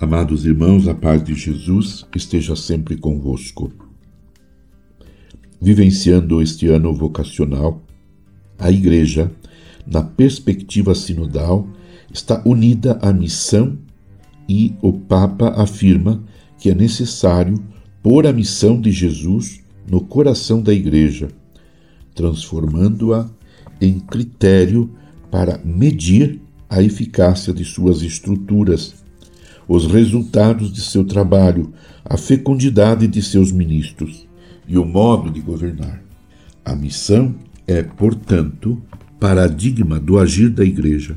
Amados irmãos, a paz de Jesus esteja sempre convosco. Vivenciando este ano vocacional, a Igreja, na perspectiva sinodal, está unida à missão e o Papa afirma que é necessário pôr a missão de Jesus no coração da Igreja, transformando-a em critério para medir a eficácia de suas estruturas os resultados de seu trabalho, a fecundidade de seus ministros e o modo de governar. A missão é, portanto, paradigma do agir da Igreja.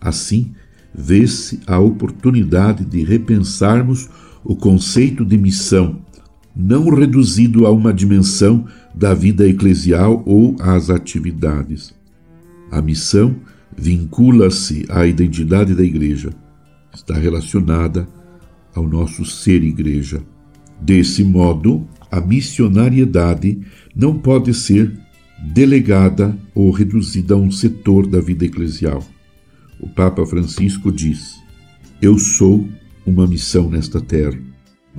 Assim, vê-se a oportunidade de repensarmos o conceito de missão, não reduzido a uma dimensão da vida eclesial ou às atividades. A missão vincula-se à identidade da Igreja está relacionada ao nosso ser igreja. Desse modo, a missionariedade não pode ser delegada ou reduzida a um setor da vida eclesial. O Papa Francisco diz: Eu sou uma missão nesta terra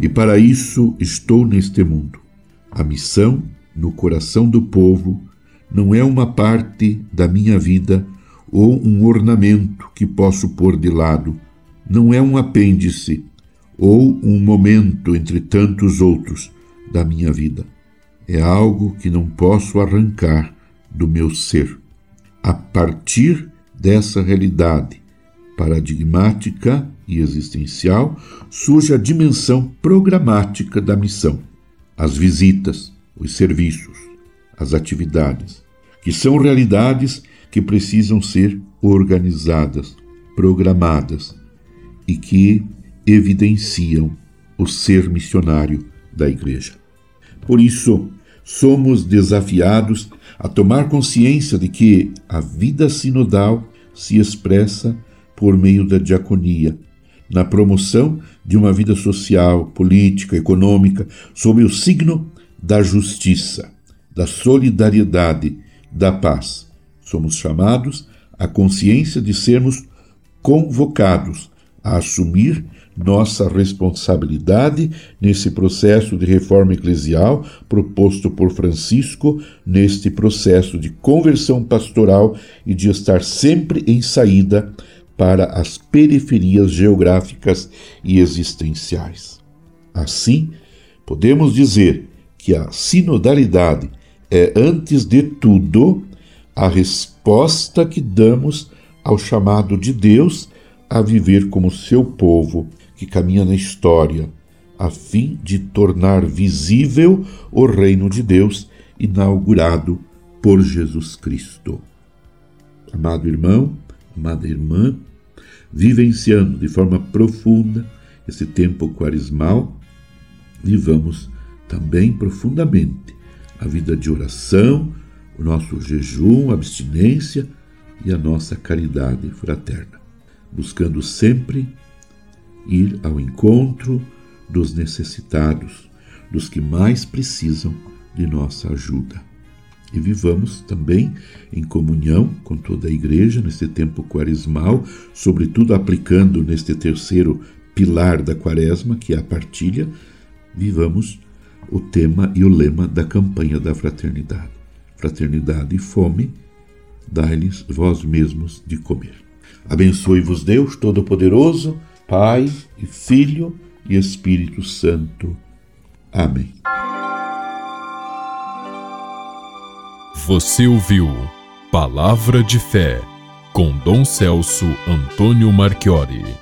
e para isso estou neste mundo. A missão no coração do povo não é uma parte da minha vida ou um ornamento que posso pôr de lado não é um apêndice ou um momento entre tantos outros da minha vida. É algo que não posso arrancar do meu ser. A partir dessa realidade paradigmática e existencial, surge a dimensão programática da missão, as visitas, os serviços, as atividades, que são realidades que precisam ser organizadas, programadas, e que evidenciam o ser missionário da Igreja. Por isso, somos desafiados a tomar consciência de que a vida sinodal se expressa por meio da diaconia, na promoção de uma vida social, política, econômica, sob o signo da justiça, da solidariedade, da paz. Somos chamados à consciência de sermos convocados a assumir nossa responsabilidade nesse processo de reforma eclesial proposto por Francisco, neste processo de conversão pastoral e de estar sempre em saída para as periferias geográficas e existenciais. Assim, podemos dizer que a sinodalidade é, antes de tudo, a resposta que damos ao chamado de Deus a viver como seu povo que caminha na história, a fim de tornar visível o reino de Deus inaugurado por Jesus Cristo. Amado irmão, amada irmã, vivenciando de forma profunda esse tempo quaresmal, vivamos também profundamente a vida de oração, o nosso jejum, abstinência e a nossa caridade fraterna buscando sempre ir ao encontro dos necessitados, dos que mais precisam de nossa ajuda. E vivamos também em comunhão com toda a Igreja neste tempo quaresmal, sobretudo aplicando neste terceiro pilar da Quaresma, que é a partilha, vivamos o tema e o lema da campanha da fraternidade. Fraternidade e fome, dai-lhes vós mesmos de comer. Abençoe-vos Deus Todo-Poderoso, Pai e Filho e Espírito Santo. Amém. Você ouviu Palavra de Fé com Dom Celso Antônio Marchiori.